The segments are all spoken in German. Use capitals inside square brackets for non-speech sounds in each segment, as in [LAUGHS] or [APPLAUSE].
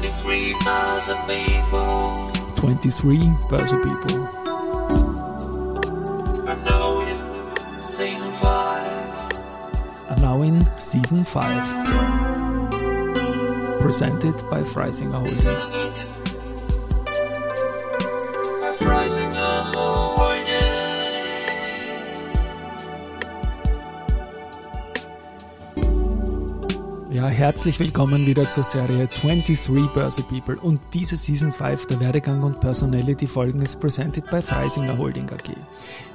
23 Börse People. 23 Börse People. And now in season 5. And now in season 5. Presented by Freisinger Holding. Herzlich willkommen wieder zur Serie 23 Börse People und diese Season 5 der Werdegang und Personality Folgen ist presented by Freisinger Holding AG.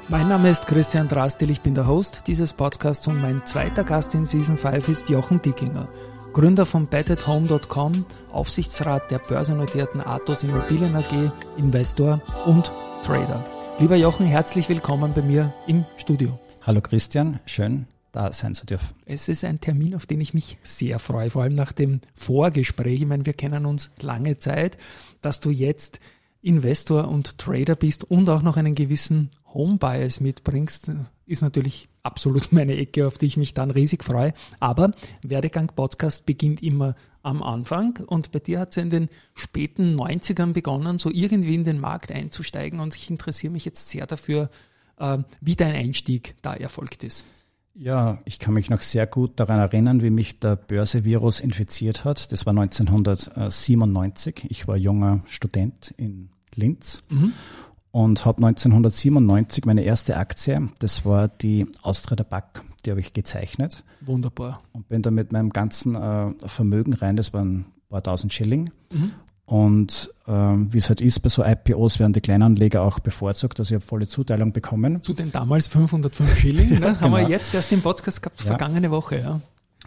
Mein Name ist Christian Drastil, ich bin der Host dieses Podcasts und mein zweiter Gast in Season 5 ist Jochen Dickinger, Gründer von betathome.com, Aufsichtsrat der börsennotierten Athos Immobilien AG, Investor und Trader. Lieber Jochen, herzlich willkommen bei mir im Studio. Hallo Christian, schön da sein zu dürfen. Es ist ein Termin, auf den ich mich sehr freue, vor allem nach dem Vorgespräch. Ich meine, wir kennen uns lange Zeit, dass du jetzt Investor und Trader bist und auch noch einen gewissen Home-Bias mitbringst, ist natürlich absolut meine Ecke, auf die ich mich dann riesig freue. Aber Werdegang Podcast beginnt immer am Anfang und bei dir hat es in den späten 90ern begonnen, so irgendwie in den Markt einzusteigen und ich interessiere mich jetzt sehr dafür, äh, wie dein Einstieg da erfolgt ist. Ja, ich kann mich noch sehr gut daran erinnern, wie mich der Börsevirus infiziert hat. Das war 1997. Ich war junger Student in Linz mhm. und habe 1997 meine erste Aktie, das war die Austria der Back, die habe ich gezeichnet. Wunderbar. Und bin da mit meinem ganzen äh, Vermögen rein, das waren ein paar tausend Schilling. Mhm. Und ähm, wie es halt ist, bei so IPOs werden die Kleinanleger auch bevorzugt. Also ich habe volle Zuteilung bekommen. Zu den damals 505 Schilling, ne? ja, [LAUGHS] haben wir genau. jetzt erst im Podcast gehabt, ja. vergangene Woche. Ja.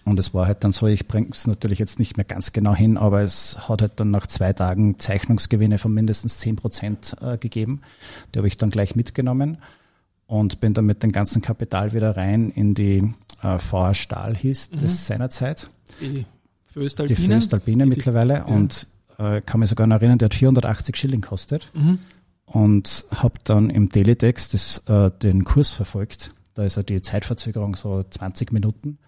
Und es war halt dann so, ich bringe es natürlich jetzt nicht mehr ganz genau hin, aber es hat halt dann nach zwei Tagen Zeichnungsgewinne von mindestens 10 Prozent äh, gegeben. Die habe ich dann gleich mitgenommen und bin dann mit dem ganzen Kapital wieder rein in die äh, VR Stahl hieß mhm. das seinerzeit. Die Föstalpine. Die Föstalpine mittlerweile. Ja. Und äh, kann mich sogar noch erinnern, der hat 480 Schilling kostet. Mhm. Und habe dann im Teletext das, äh, den Kurs verfolgt. Da ist ja die Zeitverzögerung so 20 Minuten.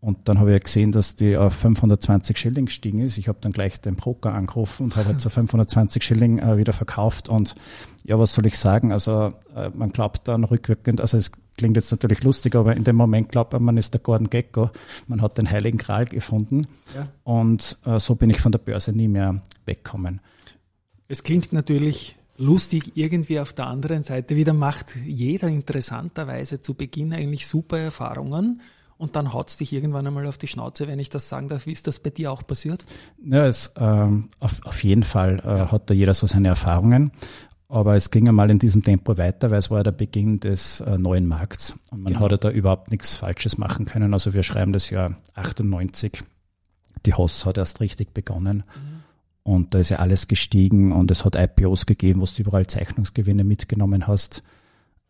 Und dann habe ich gesehen, dass die auf 520 Schilling gestiegen ist. Ich habe dann gleich den Broker angerufen und habe halt so [LAUGHS] 520 Schilling äh, wieder verkauft. Und ja, was soll ich sagen? Also äh, man glaubt dann rückwirkend, also es klingt jetzt natürlich lustig, aber in dem Moment glaubt man, man ist der Gordon Gecko. Man hat den heiligen Gral gefunden. Ja. Und äh, so bin ich von der Börse nie mehr wegkommen. Es klingt natürlich lustig irgendwie auf der anderen Seite wieder macht jeder interessanterweise zu Beginn eigentlich super Erfahrungen und dann haut es dich irgendwann einmal auf die Schnauze, wenn ich das sagen darf. Wie ist das bei dir auch passiert? Ja, es, ähm, auf, auf jeden Fall äh, hat da jeder so seine Erfahrungen. Aber es ging einmal in diesem Tempo weiter, weil es war der Beginn des äh, neuen Markts. Und man genau. hat da überhaupt nichts Falsches machen können. Also wir schreiben das Jahr 98. Die Hoss hat erst richtig begonnen. Mhm. Und da ist ja alles gestiegen und es hat IPOs gegeben, wo du überall Zeichnungsgewinne mitgenommen hast.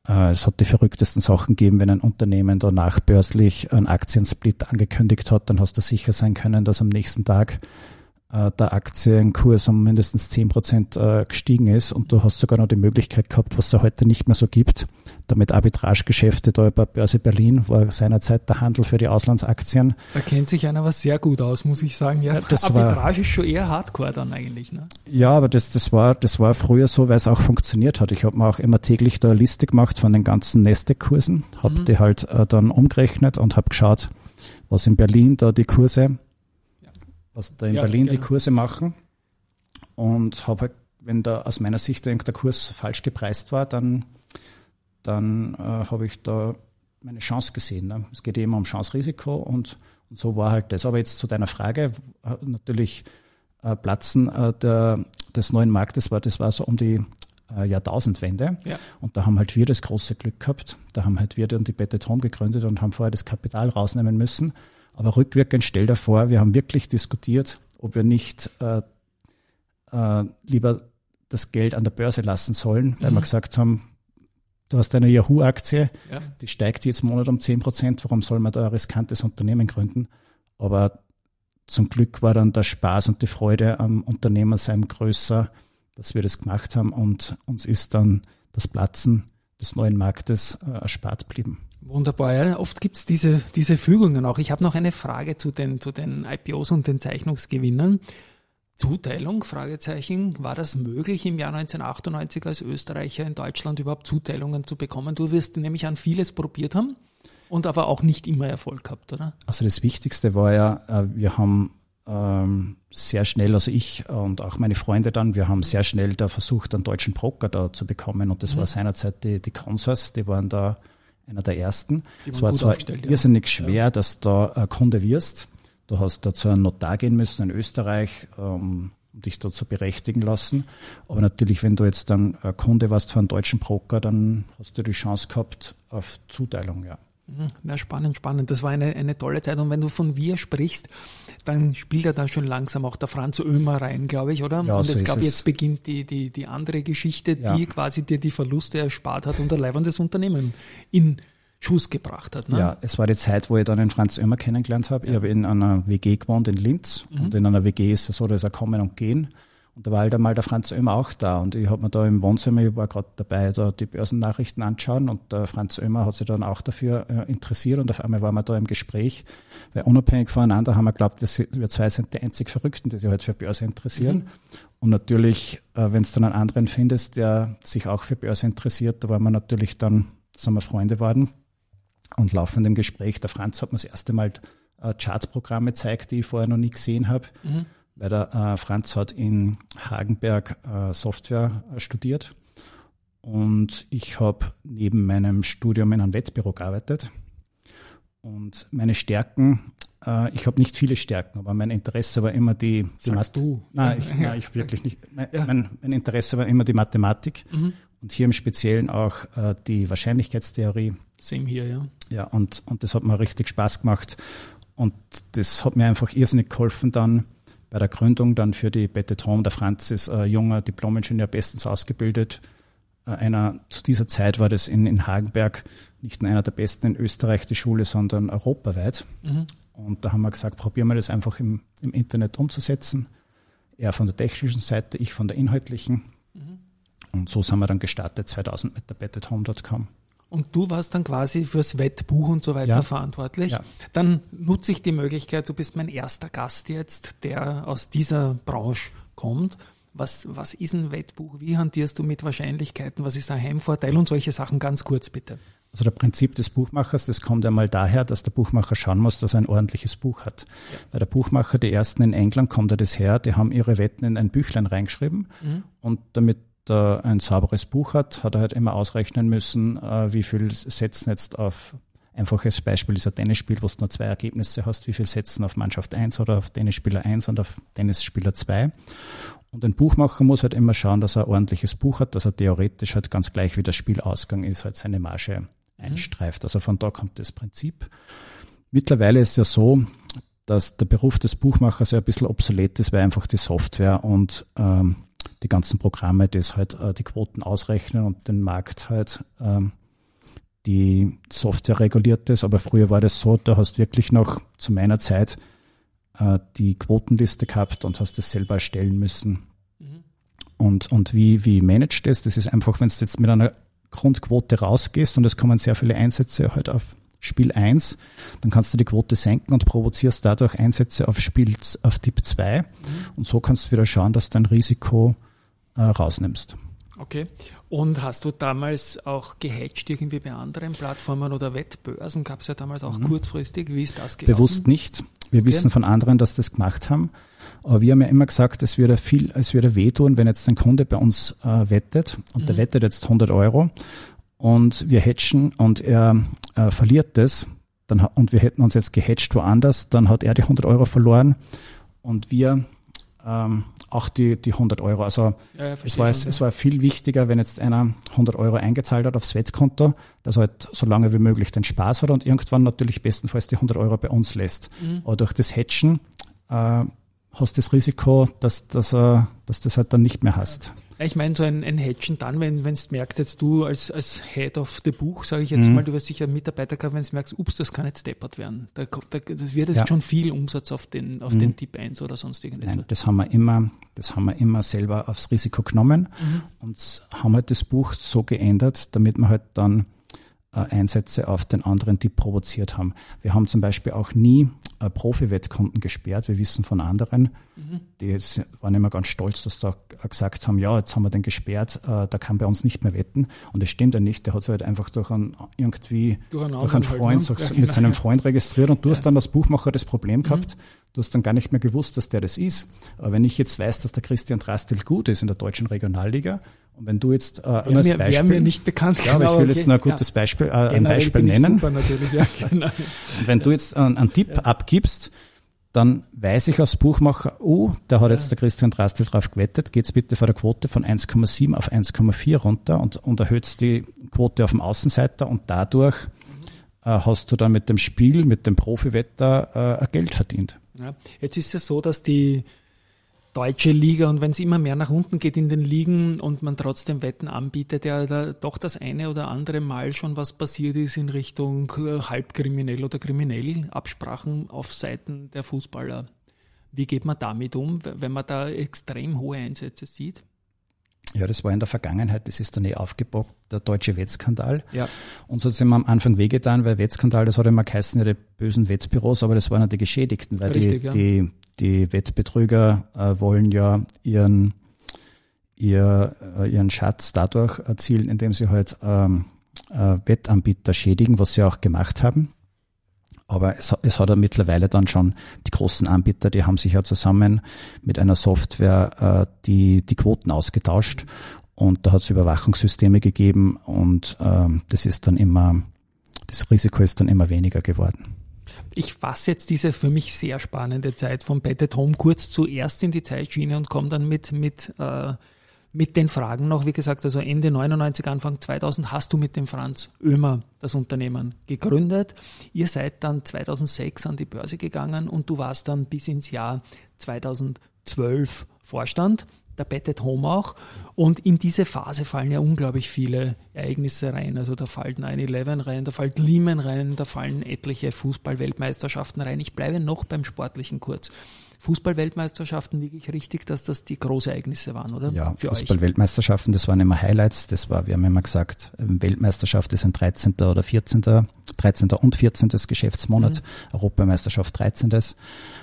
Äh, es hat die verrücktesten Sachen gegeben, wenn ein Unternehmen da nachbörslich einen Aktiensplit angekündigt hat, dann hast du sicher sein können, dass am nächsten Tag der Aktienkurs um mindestens zehn Prozent äh, gestiegen ist und du hast sogar noch die Möglichkeit gehabt, was es heute nicht mehr so gibt, damit Arbitragegeschäfte da bei Börse Berlin war seinerzeit der Handel für die Auslandsaktien. Da kennt sich einer was sehr gut aus, muss ich sagen. Ja, das Arbitrage war, ist schon eher Hardcore dann eigentlich. Ne? Ja, aber das, das, war, das war früher so, weil es auch funktioniert hat. Ich habe mir auch immer täglich da eine Liste gemacht von den ganzen Nasdaq-Kursen, habe mhm. die halt äh, dann umgerechnet und habe geschaut, was in Berlin da die Kurse was da in ja, Berlin gerne. die Kurse machen. Und habe halt, wenn da aus meiner Sicht der Kurs falsch gepreist war, dann, dann äh, habe ich da meine Chance gesehen. Ne? Es geht immer um Chance-Risiko und, und so war halt das. Aber jetzt zu deiner Frage, natürlich äh, Platzen äh, der, des neuen Marktes war, das war so um die äh, Jahrtausendwende. Ja. Und da haben halt wir das große Glück gehabt. Da haben halt wir dann die Bettet Home gegründet und haben vorher das Kapital rausnehmen müssen. Aber rückwirkend stell dir vor, wir haben wirklich diskutiert, ob wir nicht äh, äh, lieber das Geld an der Börse lassen sollen, weil mhm. wir gesagt haben, du hast eine Yahoo-Aktie, ja. die steigt jetzt im Monat um 10 Prozent, warum soll man da ein riskantes Unternehmen gründen? Aber zum Glück war dann der Spaß und die Freude am Unternehmersein größer, dass wir das gemacht haben und uns ist dann das Platzen des neuen Marktes äh, erspart blieben. Wunderbar, ja. Oft gibt's diese, diese Fügungen auch. Ich habe noch eine Frage zu den, zu den IPOs und den Zeichnungsgewinnern. Zuteilung? Fragezeichen. War das möglich im Jahr 1998 als Österreicher in Deutschland überhaupt Zuteilungen zu bekommen? Du wirst nämlich an vieles probiert haben und aber auch nicht immer Erfolg gehabt, oder? Also das Wichtigste war ja, äh, wir haben ähm, sehr schnell, also ich und auch meine Freunde dann, wir haben sehr schnell da versucht, einen deutschen Broker da zu bekommen und das mhm. war seinerzeit die, die Consors, die waren da einer der ersten. Es war zwar irrsinnig ja. schwer, dass du da Kunde wirst. Du hast da zu einem Notar gehen müssen in Österreich, ähm, um dich da zu berechtigen lassen. Aber natürlich, wenn du jetzt dann Kunde warst für einen deutschen Broker, dann hast du die Chance gehabt auf Zuteilung, ja. Mhm. Na, spannend, spannend. Das war eine, eine tolle Zeit. Und wenn du von wir sprichst, dann spielt er da schon langsam auch der Franz Ömer rein, glaube ich, oder? Ja, und jetzt, so glaube ich, jetzt beginnt die, die, die andere Geschichte, ja. die quasi dir die Verluste erspart hat und ein leibendes Unternehmen in Schuss gebracht hat. Ne? Ja, es war die Zeit, wo ich dann den Franz Ömer kennengelernt habe. Ja. Ich habe in einer WG gewohnt in Linz mhm. und in einer WG ist es so, dass er kommen und gehen. Und da war halt einmal der Franz Ömer auch da und ich habe mir da im Wohnzimmer, ich war gerade dabei, da die Börsennachrichten anschauen und der Franz Ömer hat sich dann auch dafür äh, interessiert und auf einmal waren wir da im Gespräch, weil unabhängig voneinander haben wir geglaubt, wir, wir zwei sind die einzig Verrückten, die sich halt für Börse interessieren. Mhm. Und natürlich, äh, wenn es dann einen anderen findest, der sich auch für Börse interessiert, da waren wir natürlich dann, sind wir Freunde geworden und laufend im Gespräch. Der Franz hat mir das erste Mal äh, Chartsprogramme gezeigt, die ich vorher noch nie gesehen habe. Mhm weil der äh, Franz hat in Hagenberg äh, Software studiert und ich habe neben meinem Studium in einem Wettbüro gearbeitet. Und meine Stärken, äh, ich habe nicht viele Stärken, aber mein Interesse war immer die, die Sagst du? Nein, ich, nein, ich wirklich nicht. Mein, [LAUGHS] ja. mein, mein, Interesse war immer die Mathematik mhm. und hier im Speziellen auch äh, die Wahrscheinlichkeitstheorie. Same hier, ja. Ja, und, und das hat mir richtig Spaß gemacht. Und das hat mir einfach irrsinnig geholfen, dann bei der Gründung dann für die Betteton. Der Franz ist ein junger Diplomingenieur, bestens ausgebildet. Äh, einer, zu dieser Zeit war das in, in Hagenberg nicht nur einer der besten in Österreich, die Schule, sondern europaweit. Mhm. Und da haben wir gesagt, probieren wir das einfach im, im Internet umzusetzen. Er von der technischen Seite, ich von der inhaltlichen. Mhm. Und so sind wir dann gestartet 2000 mit der bettethome.com. Und du warst dann quasi fürs Wettbuch und so weiter ja. verantwortlich. Ja. Dann nutze ich die Möglichkeit, du bist mein erster Gast jetzt, der aus dieser Branche kommt. Was, was ist ein Wettbuch? Wie hantierst du mit Wahrscheinlichkeiten? Was ist ein Heimvorteil? Und solche Sachen ganz kurz bitte. Also der Prinzip des Buchmachers, das kommt einmal daher, dass der Buchmacher schauen muss, dass er ein ordentliches Buch hat. Ja. Weil der Buchmacher, die ersten in England, kommt er das her, die haben ihre Wetten in ein Büchlein reingeschrieben mhm. und damit da ein sauberes Buch hat, hat er halt immer ausrechnen müssen, äh, wie viel Sätzen jetzt auf einfaches Beispiel ist ein Tennisspiel, wo du nur zwei Ergebnisse hast, wie viel Sätzen auf Mannschaft 1 oder auf Tennisspieler 1 und auf Tennisspieler 2. Und ein Buchmacher muss halt immer schauen, dass er ein ordentliches Buch hat, dass er theoretisch halt ganz gleich wie der Spielausgang ist, halt seine Marge mhm. einstreift. Also von da kommt das Prinzip. Mittlerweile ist es ja so, dass der Beruf des Buchmachers ja ein bisschen obsolet ist, weil einfach die Software und ähm, die ganzen Programme, die halt äh, die Quoten ausrechnen und den Markt halt ähm, die Software reguliert ist. Aber früher war das so, da hast wirklich noch zu meiner Zeit äh, die Quotenliste gehabt und hast das selber erstellen müssen. Mhm. Und, und wie, wie managt das? Das ist einfach, wenn du jetzt mit einer Grundquote rausgehst und es kommen sehr viele Einsätze halt auf Spiel 1, dann kannst du die Quote senken und provozierst dadurch Einsätze auf Spiel auf Tipp 2 mhm. und so kannst du wieder schauen, dass dein Risiko äh, rausnimmst. Okay. Und hast du damals auch gehatcht irgendwie bei anderen Plattformen oder Wettbörsen? Gab es ja damals auch mhm. kurzfristig. Wie ist das gelaufen? Bewusst nicht. Wir okay. wissen von anderen, dass das gemacht haben. Aber wir haben ja immer gesagt, es würde viel, es würde wehtun, wenn jetzt ein Kunde bei uns äh, wettet und mhm. der wettet jetzt 100 Euro und wir hatchen und er äh, verliert das, dann, und wir hätten uns jetzt gehatcht woanders, dann hat er die 100 Euro verloren und wir ähm, auch die, die 100 Euro. Also ja, es, war, schon, es, war viel wichtiger, wenn jetzt einer 100 Euro eingezahlt hat aufs Wettkonto, dass er halt so lange wie möglich den Spaß hat und irgendwann natürlich bestenfalls die 100 Euro bei uns lässt. Mhm. Aber durch das Hatchen äh, hast du das Risiko, dass, dass, äh, dass das halt dann nicht mehr hast. Ich meine, so ein, ein Hedgen dann, wenn du merkst, jetzt du als, als Head of the Buch, sage ich jetzt mhm. mal, du wirst sicher Mitarbeiter gehabt, wenn du merkst, ups, das kann jetzt deppert werden. Da, da, das wird jetzt ja. schon viel Umsatz auf den, auf mhm. den Tipp 1 oder sonst irgendetwas. Nein, das haben wir immer, das haben wir immer selber aufs Risiko genommen mhm. und haben halt das Buch so geändert, damit wir halt dann Einsätze auf den anderen, die provoziert haben. Wir haben zum Beispiel auch nie äh, Profi-Wettkunden gesperrt. Wir wissen von anderen, mhm. die waren immer ganz stolz, dass da gesagt haben, ja, jetzt haben wir den gesperrt, äh, da kann bei uns nicht mehr wetten. Und das stimmt ja nicht. Der hat sich halt einfach durch einen, irgendwie, durch, durch einen Freund, halt, ne? mit seinem genau. Freund registriert und du ja. hast dann als Buchmacher das Problem gehabt, mhm. du hast dann gar nicht mehr gewusst, dass der das ist. Aber wenn ich jetzt weiß, dass der Christian Drastil gut ist in der deutschen Regionalliga, und wenn du jetzt äh, wäre mir, Beispiel, mir nicht bekannt, ja, aber ich will okay. jetzt ein gutes ja. Beispiel, äh, ein Beispiel nennen. Ja, [LAUGHS] genau. wenn du jetzt einen, einen Tipp ja. abgibst, dann weiß ich als Buchmacher, oh, da hat jetzt der Christian Drastel drauf gewettet, geht's bitte von der Quote von 1,7 auf 1,4 runter und, und erhöht die Quote auf dem Außenseiter und dadurch äh, hast du dann mit dem Spiel, mit dem Profiwetter äh, Geld verdient. Ja, jetzt ist es so, dass die deutsche Liga und wenn es immer mehr nach unten geht in den Ligen und man trotzdem Wetten anbietet, ja da doch das eine oder andere Mal schon was passiert ist in Richtung äh, halbkriminell oder kriminell Absprachen auf Seiten der Fußballer. Wie geht man damit um, wenn man da extrem hohe Einsätze sieht? Ja, das war in der Vergangenheit, das ist dann eh aufgebockt, der deutsche Wettskandal. Ja. Und so sind wir am Anfang wehgetan, weil Wettskandal, das hat immer geheißen, ja, die bösen Wettbüros, aber das waren ja die Geschädigten, weil Richtig, die, ja. die, die Wettbetrüger äh, wollen ja ihren, ihr, äh, ihren Schatz dadurch erzielen, indem sie halt ähm, äh, Wettanbieter schädigen, was sie auch gemacht haben. Aber es, es hat ja mittlerweile dann schon die großen Anbieter, die haben sich ja zusammen mit einer Software äh, die, die Quoten ausgetauscht und da hat es Überwachungssysteme gegeben und ähm, das ist dann immer, das Risiko ist dann immer weniger geworden. Ich fasse jetzt diese für mich sehr spannende Zeit von Bad at Home kurz zuerst in die Zeitschiene und komme dann mit, mit, äh, mit den Fragen noch. Wie gesagt, also Ende 99, Anfang 2000 hast du mit dem Franz Ömer das Unternehmen gegründet. Ihr seid dann 2006 an die Börse gegangen und du warst dann bis ins Jahr 2012 Vorstand der Bet at Home auch. Und in diese Phase fallen ja unglaublich viele Ereignisse rein. Also da fällt 9-11 rein, da fällt Lehman rein, da fallen etliche Fußballweltmeisterschaften rein. Ich bleibe noch beim Sportlichen kurz. Fußballweltmeisterschaften liege ich richtig, dass das die großen Ereignisse waren, oder? Ja, Fußballweltmeisterschaften, das waren immer Highlights. Das war, wir haben immer gesagt, ähm, Weltmeisterschaft ist ein 13. oder 14. 13. und 14. Geschäftsmonat, mhm. Europameisterschaft 13.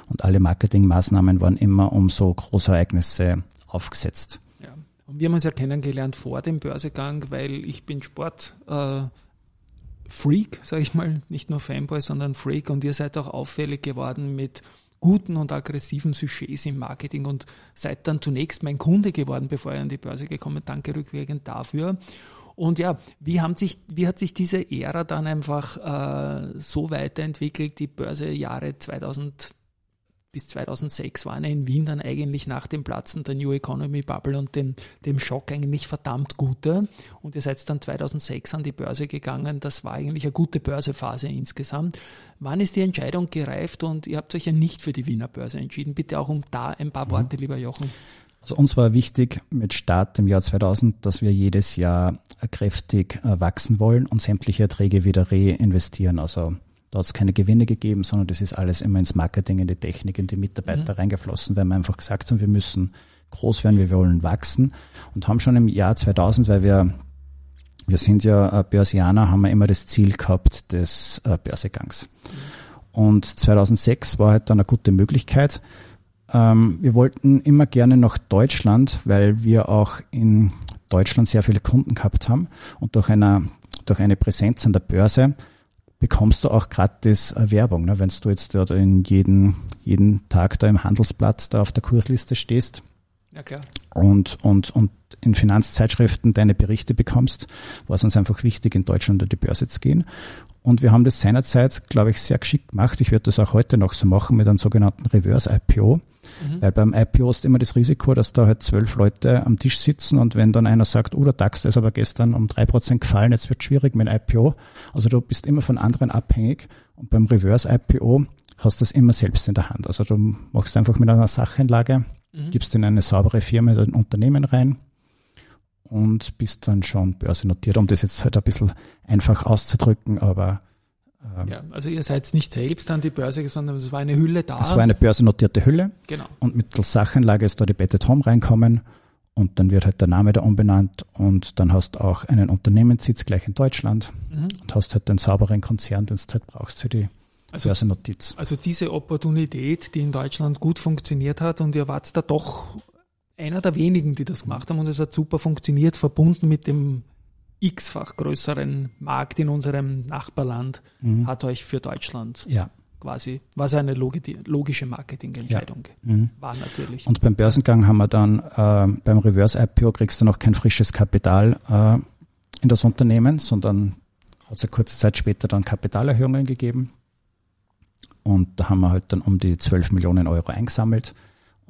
Und alle Marketingmaßnahmen waren immer um so große Ereignisse aufgesetzt. Ja. Und wir haben uns ja kennengelernt vor dem Börsegang, weil ich bin Sport. Äh, Freak, sage ich mal, nicht nur Fanboy, sondern Freak und ihr seid auch auffällig geworden mit guten und aggressiven Sujets im Marketing und seid dann zunächst mein Kunde geworden, bevor ihr an die Börse gekommen. Danke rückwirkend dafür. Und ja, wie, haben sich, wie hat sich diese Ära dann einfach äh, so weiterentwickelt, die Börsejahre 2000 bis 2006 waren in Wien dann eigentlich nach dem Platzen der New Economy Bubble und dem, dem Schock eigentlich verdammt gute. Und ihr seid dann 2006 an die Börse gegangen. Das war eigentlich eine gute Börsephase insgesamt. Wann ist die Entscheidung gereift und ihr habt euch ja nicht für die Wiener Börse entschieden? Bitte auch um da ein paar mhm. Worte, lieber Jochen. Also uns war wichtig mit Start im Jahr 2000, dass wir jedes Jahr kräftig äh, wachsen wollen und sämtliche Erträge wieder reinvestieren. Also da hat es keine Gewinne gegeben, sondern das ist alles immer ins Marketing, in die Technik, in die Mitarbeiter mhm. reingeflossen, weil wir einfach gesagt haben, wir müssen groß werden, wir wollen wachsen und haben schon im Jahr 2000, weil wir wir sind ja äh, Börsianer, haben wir immer das Ziel gehabt des äh, Börsegangs. Und 2006 war halt dann eine gute Möglichkeit. Ähm, wir wollten immer gerne nach Deutschland, weil wir auch in Deutschland sehr viele Kunden gehabt haben und durch eine, durch eine Präsenz an der Börse bekommst du auch gratis äh, Werbung. Ne? Wenn du jetzt da in jeden, jeden Tag da im Handelsblatt da auf der Kursliste stehst ja, klar. Und, und, und in Finanzzeitschriften deine Berichte bekommst, war es uns einfach wichtig, in Deutschland an die Börse zu gehen. Und wir haben das seinerzeit, glaube ich, sehr geschickt gemacht. Ich würde das auch heute noch so machen mit einem sogenannten Reverse-IPO. Mhm. Weil beim IPO ist immer das Risiko, dass da halt zwölf Leute am Tisch sitzen und wenn dann einer sagt, oh, der DAX ist aber gestern um drei Prozent gefallen, jetzt wird schwierig mit IPO. Also du bist immer von anderen abhängig. Und beim Reverse-IPO hast du das immer selbst in der Hand. Also du machst einfach mit einer Sachenlage, mhm. gibst in eine saubere Firma, in ein Unternehmen rein und bist dann schon börsennotiert, um das jetzt halt ein bisschen einfach auszudrücken, aber ähm, ja, also ihr seid nicht selbst an die Börse, sondern es war eine Hülle da. Es war eine börsennotierte Hülle. Genau. Und mittels Sachenlage ist da die Betted Home reinkommen Und dann wird halt der Name da umbenannt und dann hast du auch einen Unternehmenssitz gleich in Deutschland Mhm. und hast halt den sauberen Konzern, den du halt brauchst für die Also, Börsennotiz. also diese Opportunität, die in Deutschland gut funktioniert hat und ihr wart da doch einer der wenigen, die das gemacht haben und es hat super funktioniert, verbunden mit dem x-fach größeren Markt in unserem Nachbarland, Mhm. hat euch für Deutschland Ja. quasi, was eine logi- logische Marketingentscheidung Mhm. war natürlich. Und beim Börsengang haben wir dann äh, beim Reverse IPO kriegst du noch kein frisches Kapital äh, in das Unternehmen, sondern hat es eine kurze Zeit später dann Kapitalerhöhungen gegeben. Und da haben wir halt dann um die 12 Millionen Euro eingesammelt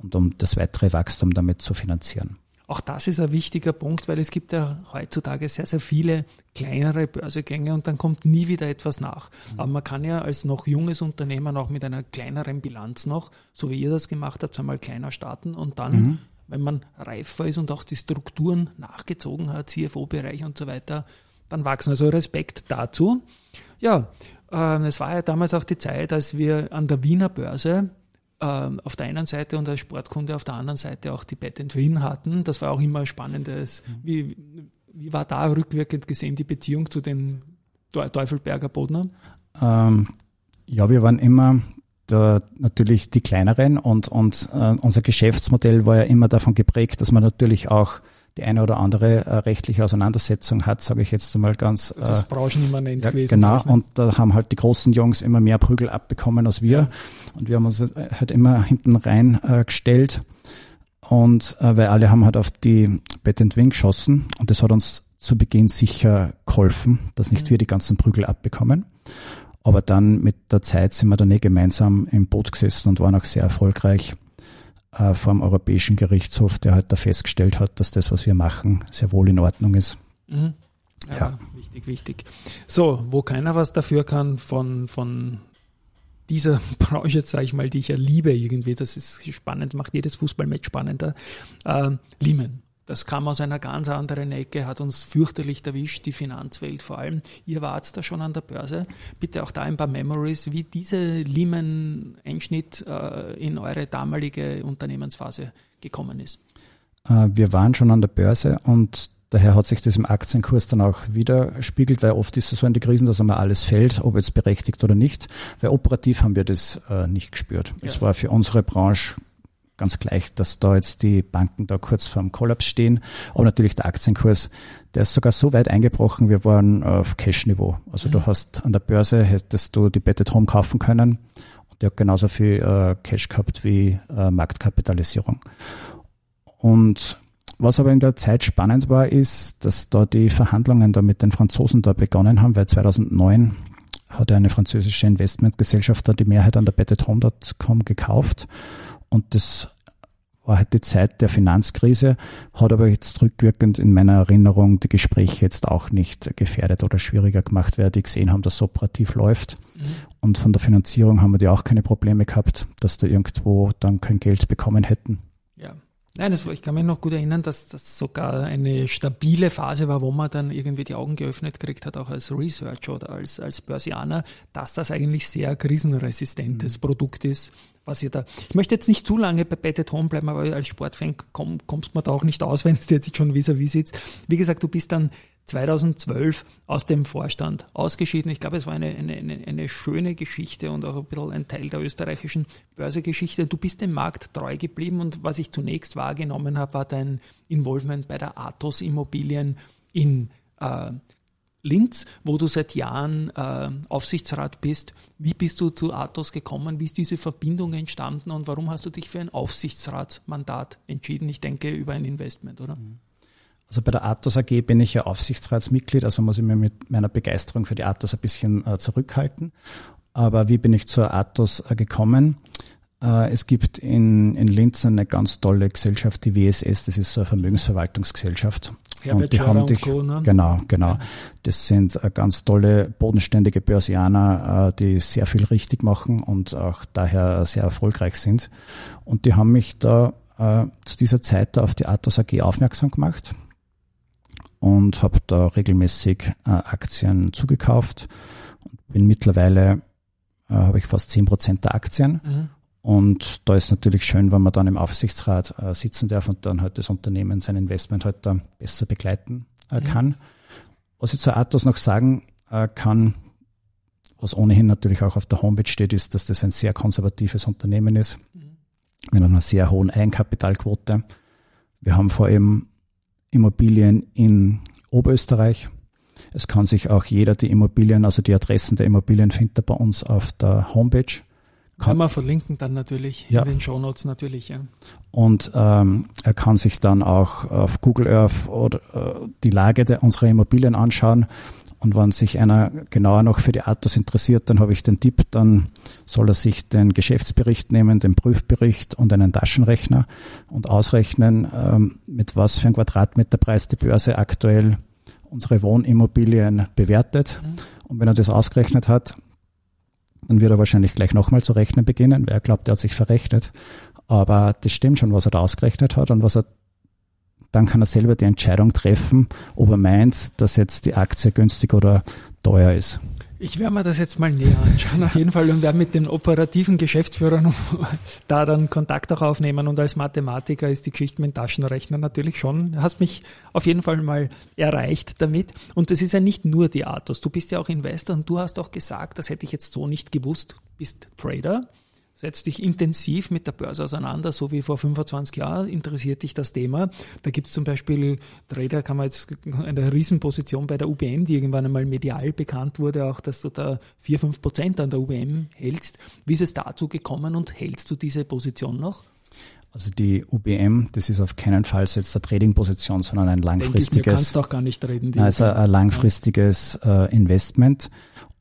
und um das weitere Wachstum damit zu finanzieren. Auch das ist ein wichtiger Punkt, weil es gibt ja heutzutage sehr, sehr viele kleinere Börsegänge und dann kommt nie wieder etwas nach. Aber man kann ja als noch junges Unternehmen auch mit einer kleineren Bilanz noch, so wie ihr das gemacht habt, einmal kleiner starten und dann, wenn man reifer ist und auch die Strukturen nachgezogen hat, CFO-Bereich und so weiter, dann wachsen. Also Respekt dazu. Ja, ähm, es war ja damals auch die Zeit, als wir an der Wiener Börse auf der einen Seite und als Sportkunde auf der anderen Seite auch die Bet Win hatten. Das war auch immer ein spannendes. Wie, wie war da rückwirkend gesehen die Beziehung zu den Teu- Teufelberger Bodner? Ähm, ja, wir waren immer da natürlich die kleineren und, und äh, unser Geschäftsmodell war ja immer davon geprägt, dass man natürlich auch die eine oder andere äh, rechtliche Auseinandersetzung hat, sage ich jetzt einmal ganz. Das ist branchenimmanent ja, gewesen. genau, und da haben halt die großen Jungs immer mehr Prügel abbekommen als wir. Und wir haben uns äh, halt immer hinten rein äh, gestellt. Und äh, weil alle haben halt auf die Bet and Wing geschossen und das hat uns zu Beginn sicher geholfen, dass nicht Mhm. wir die ganzen Prügel abbekommen. Aber dann mit der Zeit sind wir dann eh gemeinsam im Boot gesessen und waren auch sehr erfolgreich äh, vor dem Europäischen Gerichtshof, der halt da festgestellt hat, dass das, was wir machen, sehr wohl in Ordnung ist. Mhm. Ja, Ja. wichtig, wichtig. So, wo keiner was dafür kann von, von dieser [LAUGHS] Branche, sage ich mal, die ich ja liebe irgendwie, das ist spannend, macht jedes Fußballmatch spannender. Ähm, Lehman. Das kam aus einer ganz anderen Ecke, hat uns fürchterlich erwischt, die Finanzwelt vor allem. Ihr wart da schon an der Börse. Bitte auch da ein paar Memories, wie dieser Lehman-Einschnitt äh, in eure damalige Unternehmensphase gekommen ist. Äh, Wir waren schon an der Börse und daher hat sich das im Aktienkurs dann auch widerspiegelt, weil oft ist es so in den Krisen, dass einmal alles fällt, ob jetzt berechtigt oder nicht. Weil operativ haben wir das äh, nicht gespürt. Es Ja. war für unsere Branche ganz gleich, dass da jetzt die Banken da kurz vorm Kollaps stehen. Aber natürlich der Aktienkurs, der ist sogar so weit eingebrochen, wir waren auf Cash-Niveau. Also Mhm. du hast an der Börse, hättest du die Betted Home kaufen können und der hat genauso viel äh, Cash gehabt wie äh, Marktkapitalisierung. Und was aber in der Zeit spannend war, ist, dass da die Verhandlungen da mit den Franzosen da begonnen haben, weil 2009 hat eine französische Investmentgesellschaft da die Mehrheit an der betethome.com gekauft und das war halt die Zeit der Finanzkrise, hat aber jetzt rückwirkend in meiner Erinnerung die Gespräche jetzt auch nicht gefährdet oder schwieriger gemacht, weil die gesehen haben, dass es operativ läuft. Und von der Finanzierung haben wir die auch keine Probleme gehabt, dass da irgendwo dann kein Geld bekommen hätten. Ja. Nein, das, war- ich kann mich noch gut erinnern, dass das sogar eine stabile Phase war, wo man dann irgendwie die Augen geöffnet gekriegt hat, auch als Researcher oder als, als Börsianer, dass das eigentlich sehr krisenresistentes Produkt ist, was ihr da. Ich möchte jetzt nicht zu lange bei Bet at Home bleiben, aber als Sportfan komm, kommst man da auch nicht aus, [LAUGHS] wenn es dir jetzt schon vis-à-vis sitzt. Wie gesagt, du bist dann 2012 aus dem Vorstand ausgeschieden. Ich glaube, es war eine, eine, eine, schöne Geschichte und auch ein bisschen ein Teil der österreichischen Börsegeschichte. Du bist dem Markt treu geblieben und was ich zunächst wahrgenommen habe, war dein Involvement bei der Athos Immobilien in äh, Linz, wo du seit Jahren äh, Aufsichtsrat bist. Wie bist du zu Athos gekommen? Wie ist diese Verbindung entstanden und warum hast du dich für ein Aufsichtsratsmandat entschieden? Ich denke über ein Investment, oder? Also bei der Athos AG bin ich ja Aufsichtsratsmitglied, also muss ich mir mit meiner Begeisterung für die Athos ein bisschen äh, zurückhalten. Aber wie bin ich zur Athos äh, gekommen? Äh, es gibt in, in Linz eine ganz tolle Gesellschaft, die WSS, das ist so eine Vermögensverwaltungsgesellschaft. Herbert die Scheurer haben und dich, Co., ne? genau, genau. Das sind äh, ganz tolle, bodenständige Börsianer, äh, die sehr viel richtig machen und auch daher sehr erfolgreich sind. Und die haben mich da äh, zu dieser Zeit da auf die Athos AG aufmerksam gemacht und habe da regelmäßig äh, Aktien zugekauft. Und bin mittlerweile, äh, habe ich fast zehn Prozent der Aktien Mhm. Und da ist natürlich schön, wenn man dann im Aufsichtsrat äh, sitzen darf und dann halt das Unternehmen sein Investment halt da besser begleiten äh, kann. Mhm. Was ich zu Atos noch sagen äh, kann, was ohnehin natürlich auch auf der Homepage steht, ist, dass das ein sehr konservatives Unternehmen ist, mhm. mit einer sehr hohen Eigenkapitalquote. Wir haben vor allem Immobilien in Oberösterreich. Es kann sich auch jeder die Immobilien, also die Adressen der Immobilien findet er bei uns auf der Homepage. Kann man verlinken dann natürlich ja. in den Shownotes natürlich, ja. Und ähm, er kann sich dann auch auf Google Earth oder äh, die Lage der unserer Immobilien anschauen. Und wenn sich einer genauer noch für die Autos interessiert, dann habe ich den Tipp, dann soll er sich den Geschäftsbericht nehmen, den Prüfbericht und einen Taschenrechner und ausrechnen, ähm, mit was für ein Quadratmeterpreis die Börse aktuell unsere Wohnimmobilien bewertet. Mhm. Und wenn er das ausgerechnet hat, dann wird er wahrscheinlich gleich nochmal zu rechnen beginnen, weil er glaubt, er hat sich verrechnet. Aber das stimmt schon, was er da ausgerechnet hat und was er dann kann er selber die Entscheidung treffen, ob er meint, dass jetzt die Aktie günstig oder teuer ist. Ich werde mir das jetzt mal näher anschauen, auf jeden Fall, und werde mit den operativen Geschäftsführern [LAUGHS] da dann Kontakt auch aufnehmen. Und als Mathematiker ist die Geschichte mit dem Taschenrechner natürlich schon, hast mich auf jeden Fall mal erreicht damit. Und das ist ja nicht nur die Atos. Du bist ja auch Investor und du hast auch gesagt, das hätte ich jetzt so nicht gewusst, bist Trader setzt dich intensiv mit der Börse auseinander, so wie vor 25 Jahren interessiert dich das Thema. Da gibt es zum Beispiel Trader, kann man jetzt [LAUGHS] eine Riesenposition bei der UBM, die irgendwann einmal medial bekannt wurde, auch dass du da 4, 5 Prozent an der UBM hältst. Wie ist es dazu gekommen und hältst du diese Position noch? Also die UBM, das ist auf keinen Fall so jetzt eine Trading-Position, sondern ein langfristiges. Denke ich, kannst auch gar nicht reden. Also ein langfristiges äh, Investment.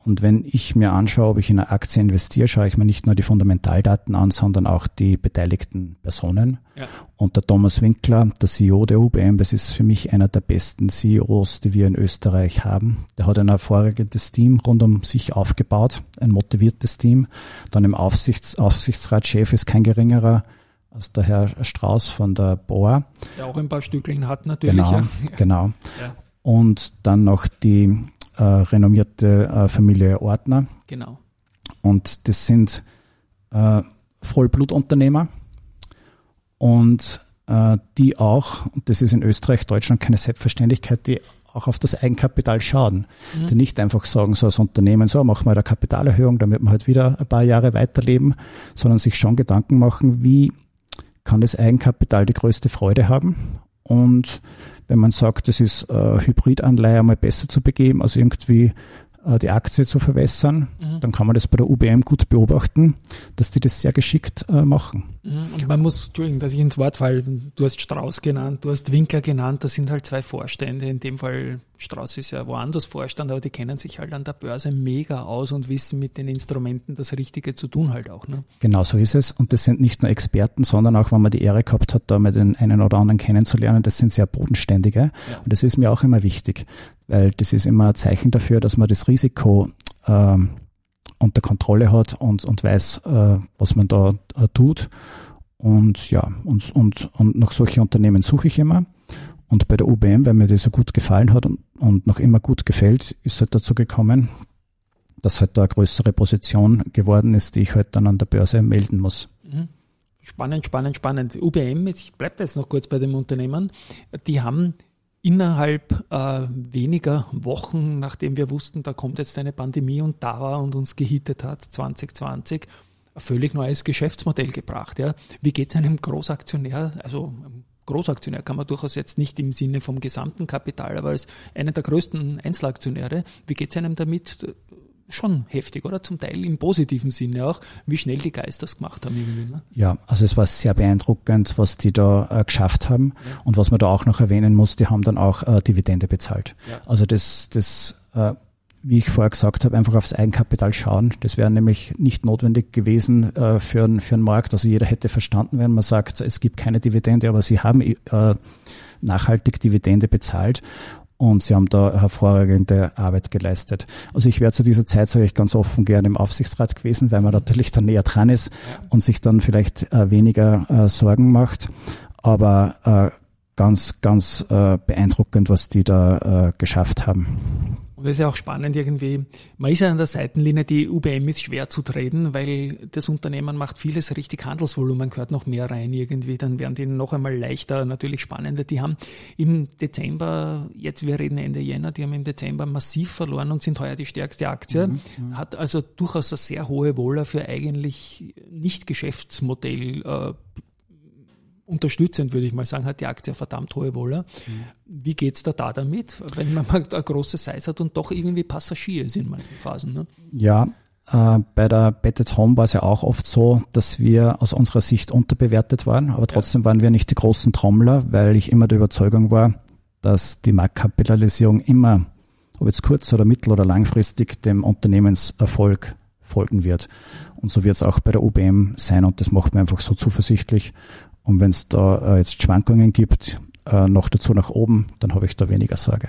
Und wenn ich mir anschaue, ob ich in eine Aktie investiere, schaue ich mir nicht nur die Fundamentaldaten an, sondern auch die beteiligten Personen. Ja. Und der Thomas Winkler, der CEO der UBM, das ist für mich einer der besten CEOs, die wir in Österreich haben. Der hat ein hervorragendes Team rund um sich aufgebaut, ein motiviertes Team. Dann im Aufsichts, Aufsichtsratschef ist kein geringerer als der Herr Strauß von der BOA. Der auch ein paar Stückeln hat natürlich. Genau, ja. genau. Ja. Und dann noch die äh, renommierte äh, Familie Ordner. Genau. Und das sind äh, Vollblutunternehmer und äh, die auch, und das ist in Österreich, Deutschland keine Selbstverständlichkeit, die auch auf das Eigenkapital schauen. Mhm. Die nicht einfach sagen, so als Unternehmen, so machen wir eine Kapitalerhöhung, damit wir halt wieder ein paar Jahre weiterleben, sondern sich schon Gedanken machen, wie kann das Eigenkapital die größte Freude haben und wenn man sagt, es ist äh, Hybridanleihe mal besser zu begeben, als irgendwie die Aktie zu verwässern, mhm. dann kann man das bei der UBM gut beobachten, dass die das sehr geschickt äh, machen. Mhm. Und man muss, Entschuldigung, dass ich ins Wort falle, du hast Strauß genannt, du hast Winkler genannt, das sind halt zwei Vorstände. In dem Fall, Strauß ist ja woanders Vorstand, aber die kennen sich halt an der Börse mega aus und wissen mit den Instrumenten das Richtige zu tun halt auch. Ne? Genau so ist es. Und das sind nicht nur Experten, sondern auch, wenn man die Ehre gehabt hat, da mal den einen oder anderen kennenzulernen, das sind sehr bodenständige. Ja. Und das ist mir auch immer wichtig, weil das ist immer ein Zeichen dafür, dass man das Risiko ähm, unter Kontrolle hat und, und weiß, äh, was man da äh, tut. Und ja, und, und, und nach solchen Unternehmen suche ich immer. Und bei der UBM, weil mir das so gut gefallen hat und, und noch immer gut gefällt, ist halt dazu gekommen, dass halt da eine größere Position geworden ist, die ich halt dann an der Börse melden muss. Mhm. Spannend, spannend, spannend. UBM, ich bleibe jetzt noch kurz bei dem Unternehmen, die haben innerhalb äh, weniger Wochen, nachdem wir wussten, da kommt jetzt eine Pandemie und da war und uns gehittet hat, 2020, ein völlig neues Geschäftsmodell gebracht. Ja. Wie geht es einem Großaktionär, also Großaktionär kann man durchaus jetzt nicht im Sinne vom gesamten Kapital, aber als einer der größten Einzelaktionäre, wie geht es einem damit schon heftig, oder? Zum Teil im positiven Sinne auch, wie schnell die Geister das gemacht haben irgendwie. Ne? Ja, also es war sehr beeindruckend, was die da äh, geschafft haben. Ja. Und was man da auch noch erwähnen muss, die haben dann auch äh, Dividende bezahlt. Ja. Also das, das äh, wie ich vorher gesagt habe, einfach aufs Eigenkapital schauen. Das wäre nämlich nicht notwendig gewesen äh, für, ein, für einen Markt. Also jeder hätte verstanden, wenn man sagt, es gibt keine Dividende, aber sie haben äh, nachhaltig Dividende bezahlt und sie haben da hervorragende Arbeit geleistet. Also ich wäre zu dieser Zeit, sage ich ganz offen, gerne im Aufsichtsrat gewesen, weil man natürlich dann näher dran ist und sich dann vielleicht äh, weniger äh, Sorgen macht. Aber äh, ganz, ganz äh, beeindruckend, was die da äh, geschafft haben. Und das ist ja auch spannend irgendwie. Man ist ja an der Seitenlinie, die UBM ist schwer zu treten, weil das Unternehmen macht vieles richtig Handelsvolumen, gehört noch mehr rein irgendwie. Dann werden die noch einmal leichter, natürlich spannender. Die haben im Dezember, jetzt wir reden Ende Jänner, die haben im Dezember massiv verloren und sind heuer die stärkste Aktie. Mhm, mhm. Hat also durchaus eine sehr hohe Wohler für eigentlich nicht Geschäftsmodell äh, unterstützend, würde ich mal sagen, hat die Aktie verdammt hohe Wolle. Mhm. Wie geht's da da damit, wenn man mal eine große Size hat und doch irgendwie Passagier ist in manchen Phasen? Ne? Ja, äh, bei der Bet Home war es ja auch oft so, dass wir aus unserer Sicht unterbewertet waren, aber trotzdem ja. waren wir nicht die großen Trommler, weil ich immer der Überzeugung war, dass die Marktkapitalisierung immer, ob jetzt kurz- oder mittel- oder langfristig, dem Unternehmenserfolg folgen wird. Und so wird es auch bei der UBM sein und das macht mir einfach so zuversichtlich. Und wenn es da äh, jetzt Schwankungen gibt, äh, noch dazu nach oben, dann habe ich da weniger Sorge.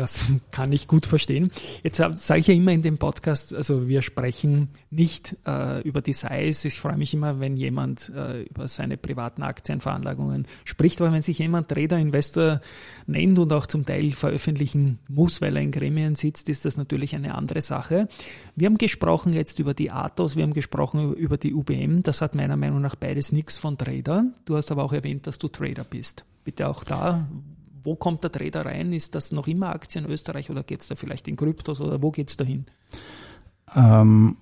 Das [LAUGHS] kann ich gut verstehen. Jetzt sage ich ja immer in dem Podcast, also wir sprechen nicht äh, über die Size. Ich freue mich immer, wenn jemand äh, über seine privaten Aktienveranlagungen spricht. Aber wenn sich jemand Trader, Investor nennt und auch zum Teil veröffentlichen muss, weil er in Gremien sitzt, ist das natürlich eine andere Sache. Wir haben gesprochen jetzt über die Athos, wir haben gesprochen über die UBM. Das hat meiner Meinung nach beides nichts von Trader. Du hast aber auch erwähnt, dass du Trader bist. Bitte auch da, wo kommt der Trader rein? Ist das noch immer Aktien in Österreich oder geht es da vielleicht in Kryptos oder wo geht es dahin? Ähm,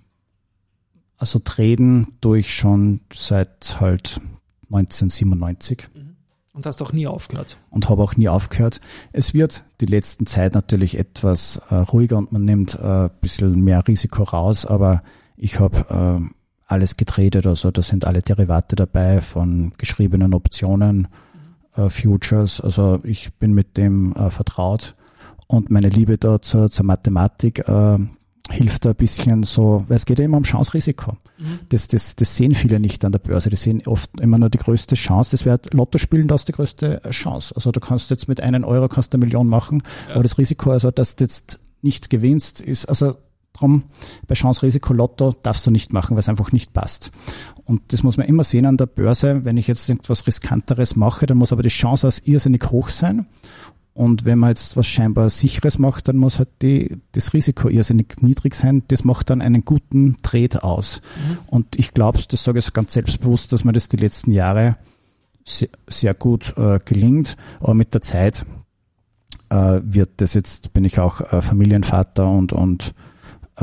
also traden durch schon seit halt 1997. Mhm. Und hast auch nie aufgehört. Und habe auch nie aufgehört. Es wird die letzten Zeit natürlich etwas äh, ruhiger und man nimmt äh, ein bisschen mehr Risiko raus, aber ich habe äh, alles getradet, also da sind alle Derivate dabei von geschriebenen Optionen, Futures. Also ich bin mit dem äh, vertraut und meine Liebe da zur, zur Mathematik äh, hilft da ein bisschen so, weil es geht ja immer um Chance-Risiko. Mhm. Das, das, das sehen viele nicht an der Börse. Die sehen oft immer nur die größte Chance. Das wäre Lotto spielen, das ist die größte Chance. Also du kannst jetzt mit einem Euro kannst eine Million machen, ja. aber das Risiko, also dass du jetzt nicht gewinnst, ist, also Drum, bei Chance-Risiko-Lotto darfst du nicht machen, weil es einfach nicht passt. Und das muss man immer sehen an der Börse. Wenn ich jetzt irgendwas Riskanteres mache, dann muss aber die Chance aus irrsinnig hoch sein. Und wenn man jetzt was scheinbar Sicheres macht, dann muss halt die, das Risiko irrsinnig niedrig sein. Das macht dann einen guten Trade aus. Mhm. Und ich glaube, das sage ich ganz selbstbewusst, dass mir das die letzten Jahre sehr, sehr gut äh, gelingt. Aber mit der Zeit äh, wird das jetzt, bin ich auch äh, Familienvater und, und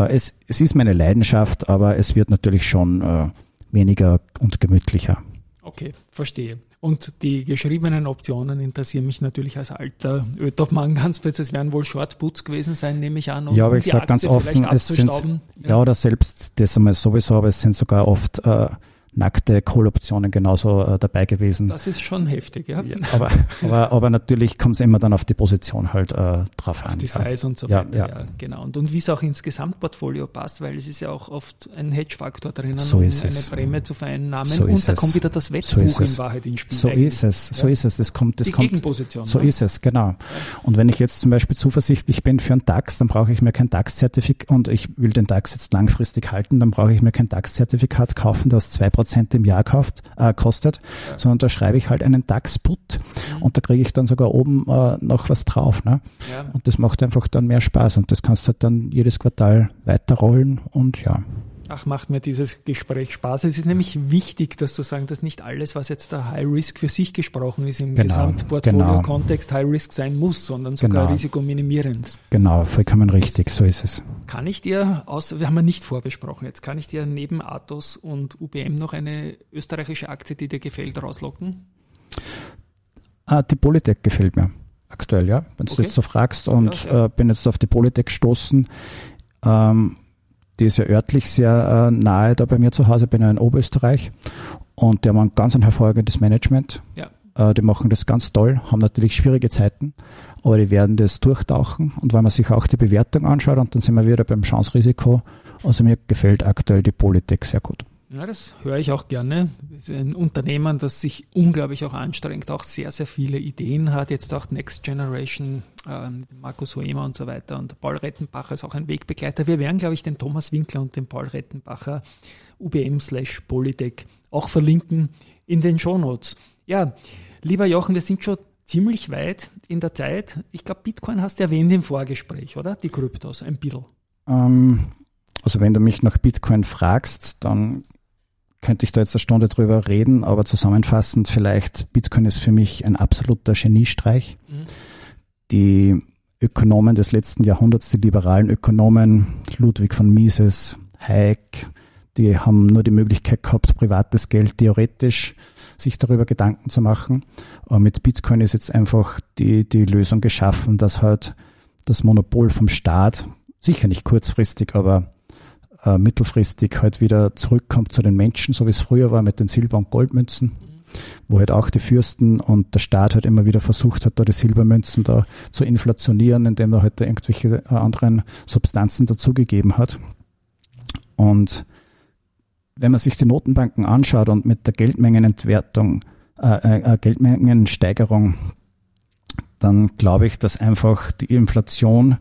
es, es ist meine Leidenschaft, aber es wird natürlich schon äh, weniger und gemütlicher. Okay, verstehe. Und die geschriebenen Optionen interessieren mich natürlich als alter Ötopmann ganz fest. Es werden wohl Shortputs gewesen sein, nehme ich an. Um ja, aber ich sage ganz offen, es sind, ja. ja, oder selbst das einmal sowieso, aber es sind sogar oft äh, nackte Call-Optionen genauso äh, dabei gewesen. Das ist schon heftig, ja. ja aber, aber, aber natürlich kommt es immer dann auf die Position halt äh, drauf an. Die Size und so weiter, ja, ja. ja genau. Und, und wie es auch ins Gesamtportfolio passt, weil es ist ja auch oft ein Hedge-Faktor drinnen, so ist um es. eine Prämie zu vereinnahmen. So und da kommt wieder das Wettbuch so in Wahrheit ins Spiel. So eigentlich. ist es, so ist es. Das kommt, das die kommt. Gegenposition. So ne? ist es, genau. Und wenn ich jetzt zum Beispiel zuversichtlich bin für einen DAX, dann brauche ich mir kein DAX-Zertifikat und ich will den DAX jetzt langfristig halten, dann brauche ich mir kein DAX-Zertifikat kaufen, das zwei Prozent im Jahr kauft äh, kostet, ja. sondern da schreibe ich halt einen DAX-Put mhm. und da kriege ich dann sogar oben äh, noch was drauf. Ne? Ja. Und das macht einfach dann mehr Spaß und das kannst du halt dann jedes Quartal weiterrollen und ja. Ach, macht mir dieses Gespräch Spaß. Es ist nämlich wichtig, dass du sagen, dass nicht alles, was jetzt der High Risk für sich gesprochen ist, im genau, Gesamtportfolio-Kontext genau. High Risk sein muss, sondern sogar genau. risikominimierend. Genau, vollkommen richtig, so ist es. Kann ich dir, außer, wir haben ja nicht vorbesprochen jetzt, kann ich dir neben Athos und UBM noch eine österreichische Aktie, die dir gefällt, rauslocken? Ah, die Polytech gefällt mir aktuell, ja. Wenn du okay. jetzt so fragst und ja, ja. Äh, bin jetzt auf die Polytech gestoßen. Ähm, die ist ja örtlich sehr äh, nahe da bei mir zu Hause, bin ja in Oberösterreich und die haben ein ganz ein hervorragendes Management. Ja. Äh, die machen das ganz toll, haben natürlich schwierige Zeiten, aber die werden das durchtauchen und wenn man sich auch die Bewertung anschaut und dann sind wir wieder beim Chance-Risiko, also mir gefällt aktuell die Politik sehr gut. Ja, das höre ich auch gerne. Das ist ein Unternehmen, das sich unglaublich auch anstrengt, auch sehr, sehr viele Ideen hat. Jetzt auch Next Generation, ähm, Markus Hoemer und so weiter. Und Paul Rettenbacher ist auch ein Wegbegleiter. Wir werden, glaube ich, den Thomas Winkler und den Paul Rettenbacher UBM slash Polytech auch verlinken in den Shownotes. Ja, lieber Jochen, wir sind schon ziemlich weit in der Zeit. Ich glaube, Bitcoin hast du erwähnt im Vorgespräch, oder? Die Kryptos, ein bisschen. Ähm, also wenn du mich nach Bitcoin fragst, dann könnte ich da jetzt eine Stunde drüber reden, aber zusammenfassend vielleicht, Bitcoin ist für mich ein absoluter Geniestreich. Mhm. Die Ökonomen des letzten Jahrhunderts, die liberalen Ökonomen, Ludwig von Mises, Hayek, die haben nur die Möglichkeit gehabt, privates Geld theoretisch sich darüber Gedanken zu machen. Aber mit Bitcoin ist jetzt einfach die, die Lösung geschaffen, dass halt das Monopol vom Staat, sicher nicht kurzfristig, aber äh, mittelfristig halt wieder zurückkommt zu den Menschen, so wie es früher war mit den Silber- und Goldmünzen, wo halt auch die Fürsten und der Staat halt immer wieder versucht hat, da die Silbermünzen da zu inflationieren, indem er halt da irgendwelche äh, anderen Substanzen dazugegeben hat. Und wenn man sich die Notenbanken anschaut und mit der Geldmengenentwertung, äh, äh, äh Geldmengensteigerung, dann glaube ich, dass einfach die Inflation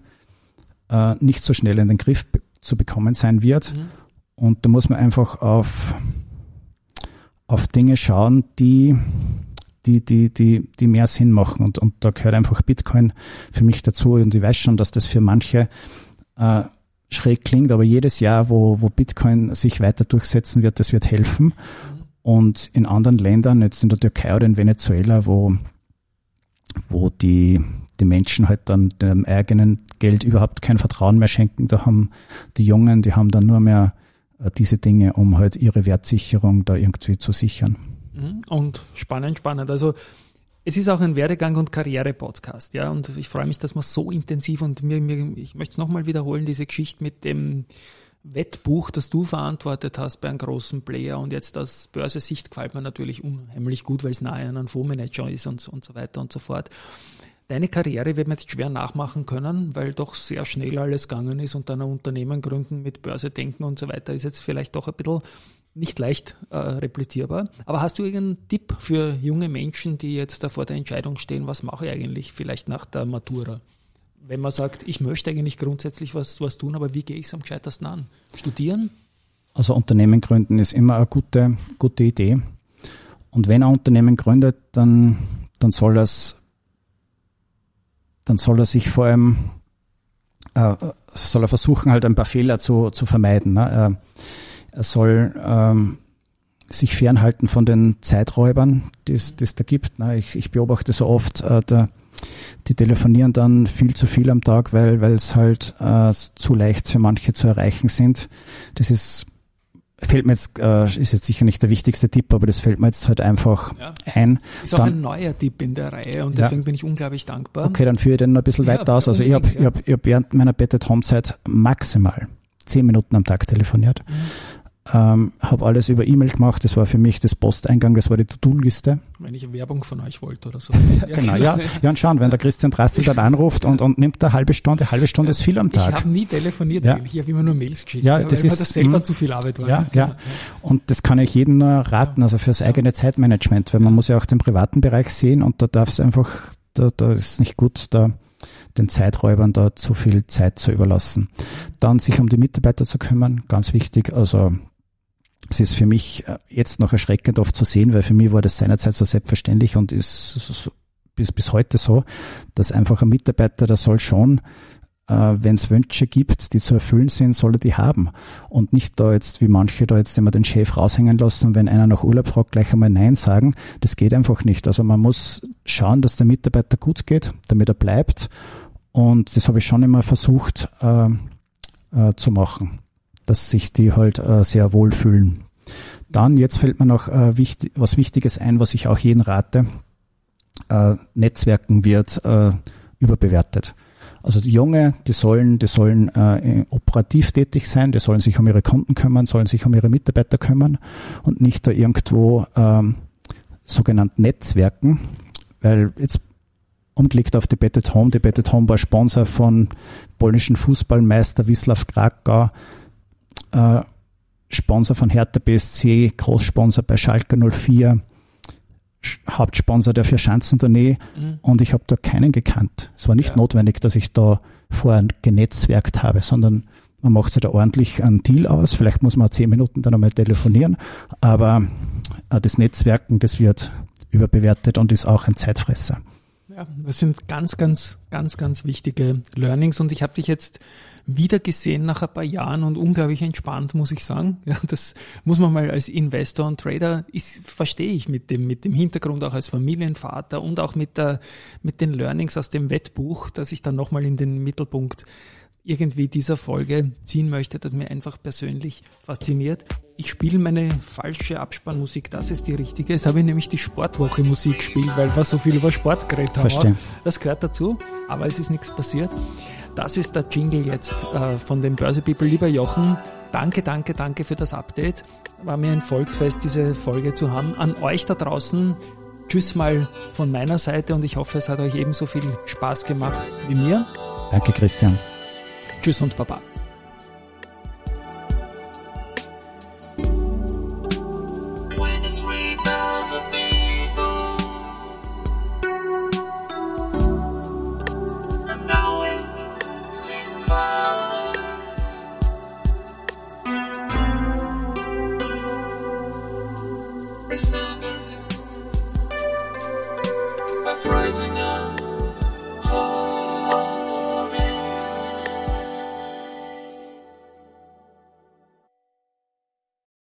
äh, nicht so schnell in den Griff zu bekommen sein wird. Mhm. Und da muss man einfach auf, auf Dinge schauen, die, die, die, die, die mehr Sinn machen. Und, und da gehört einfach Bitcoin für mich dazu. Und ich weiß schon, dass das für manche äh, schräg klingt, aber jedes Jahr, wo, wo Bitcoin sich weiter durchsetzen wird, das wird helfen. Und in anderen Ländern, jetzt in der Türkei oder in Venezuela, wo, wo die, die Menschen halt dann dem eigenen Geld überhaupt kein Vertrauen mehr schenken, da haben die Jungen, die haben dann nur mehr äh, diese Dinge, um halt ihre Wertsicherung da irgendwie zu sichern. Mhm. Und spannend, spannend. Also es ist auch ein Werdegang- und Karriere-Podcast, ja. Und ich freue mich, dass man so intensiv und mir, mir ich möchte es nochmal wiederholen, diese Geschichte mit dem Wettbuch, das du verantwortet hast bei einem großen Player und jetzt aus Börsesicht gefällt mir natürlich unheimlich gut, weil es nahe an einem Fondsmanager ist und, und so weiter und so fort. Deine Karriere wird man jetzt schwer nachmachen können, weil doch sehr schnell alles gegangen ist und dann ein Unternehmen gründen mit Börse denken und so weiter ist jetzt vielleicht doch ein bisschen nicht leicht äh, replizierbar. Aber hast du irgendeinen Tipp für junge Menschen, die jetzt da vor der Entscheidung stehen, was mache ich eigentlich vielleicht nach der Matura? Wenn man sagt, ich möchte eigentlich grundsätzlich was, was tun, aber wie gehe ich es am gescheitersten an? Studieren? Also Unternehmen gründen ist immer eine gute, gute Idee. Und wenn ein Unternehmen gründet, dann, dann soll das, dann soll er sich vor allem, äh, soll er versuchen, halt ein paar Fehler zu, zu vermeiden. Ne? Er soll ähm, sich fernhalten von den Zeiträubern, die es da gibt. Ich, ich beobachte so oft, äh, da, die telefonieren dann viel zu viel am Tag, weil weil es halt äh, zu leicht für manche zu erreichen sind. Das ist fällt mir jetzt, äh, ist jetzt sicher nicht der wichtigste Tipp, aber das fällt mir jetzt halt einfach ja. ein. Ist auch dann, ein neuer Tipp in der Reihe und deswegen ja. bin ich unglaublich dankbar. Okay, dann führe ich den noch ein bisschen ja, weiter aus. Also ich habe ich hab, ich hab während meiner Beta-Tom-Zeit maximal zehn Minuten am Tag telefoniert. Mhm. Ähm, habe alles über E-Mail gemacht. Das war für mich das Posteingang, das war die To-Do-Liste. Wenn ich Werbung von euch wollte oder so. [LAUGHS] genau, ja. Ja, und schauen, wenn der Christian Drastel dann anruft und, und nimmt eine halbe Stunde, halbe Stunde ist viel am Tag. Ich habe nie telefoniert ja. Ich habe immer nur Mails geschickt. Ja, das ist das selber mh, zu viel Arbeit war. Ja, ja. Und das kann ich jedem nur raten, also fürs eigene Zeitmanagement, weil man muss ja auch den privaten Bereich sehen und da darf es einfach, da, da ist nicht gut, da den Zeiträubern da zu viel Zeit zu überlassen. Dann sich um die Mitarbeiter zu kümmern, ganz wichtig. Also es ist für mich äh, jetzt noch erschreckend oft zu sehen, weil für mich war das seinerzeit so selbstverständlich und ist bis, bis heute so, dass einfach ein Mitarbeiter, der soll schon, äh, wenn es Wünsche gibt, die zu erfüllen sind, soll er die haben. Und nicht da jetzt, wie manche da jetzt immer den Chef raushängen lassen wenn einer nach Urlaub fragt, gleich einmal Nein sagen. Das geht einfach nicht. Also man muss schauen, dass der Mitarbeiter gut geht, damit er bleibt. Und das habe ich schon immer versucht äh, äh, zu machen dass sich die halt äh, sehr wohl fühlen. Dann, jetzt fällt mir noch äh, wichtig, was Wichtiges ein, was ich auch jeden rate. Äh, Netzwerken wird äh, überbewertet. Also die Junge, die sollen, die sollen äh, operativ tätig sein, die sollen sich um ihre Kunden kümmern, sollen sich um ihre Mitarbeiter kümmern und nicht da irgendwo ähm, sogenannt Netzwerken, weil jetzt umgelegt auf die Bettet Home. Die Bettet Home war Sponsor von polnischen Fußballmeister Wisław Krakau, äh, Sponsor von Hertha BSC, Großsponsor bei Schalke 04, Hauptsponsor der Vierschanzentournee mhm. und ich habe da keinen gekannt. Es war nicht ja. notwendig, dass ich da vorher genetzwerkt habe, sondern man macht sich da ordentlich einen Deal aus. Vielleicht muss man zehn Minuten dann einmal telefonieren, aber äh, das Netzwerken, das wird überbewertet und ist auch ein Zeitfresser. Ja, das sind ganz, ganz, ganz, ganz wichtige Learnings und ich habe dich jetzt wieder gesehen nach ein paar Jahren und unglaublich entspannt, muss ich sagen. [LAUGHS] Ja, das muss man mal als Investor und Trader, ist, verstehe ich mit dem, mit dem Hintergrund auch als Familienvater und auch mit der, mit den Learnings aus dem Wettbuch, dass ich dann nochmal in den Mittelpunkt irgendwie dieser Folge ziehen möchte, das mir einfach persönlich fasziniert. Ich spiele meine falsche Abspannmusik, das ist die richtige. Jetzt habe ich nämlich die Sportwoche Musik gespielt, weil wir so viel über Sport geredet haben. Verstehe. Das gehört dazu, aber es ist nichts passiert. Das ist der Jingle jetzt äh, von den Börse People. Lieber Jochen, danke, danke, danke für das Update. War mir ein Volksfest, diese Folge zu haben. An euch da draußen, tschüss mal von meiner Seite und ich hoffe, es hat euch ebenso viel Spaß gemacht wie mir. Danke, Christian. Tschüss und Baba.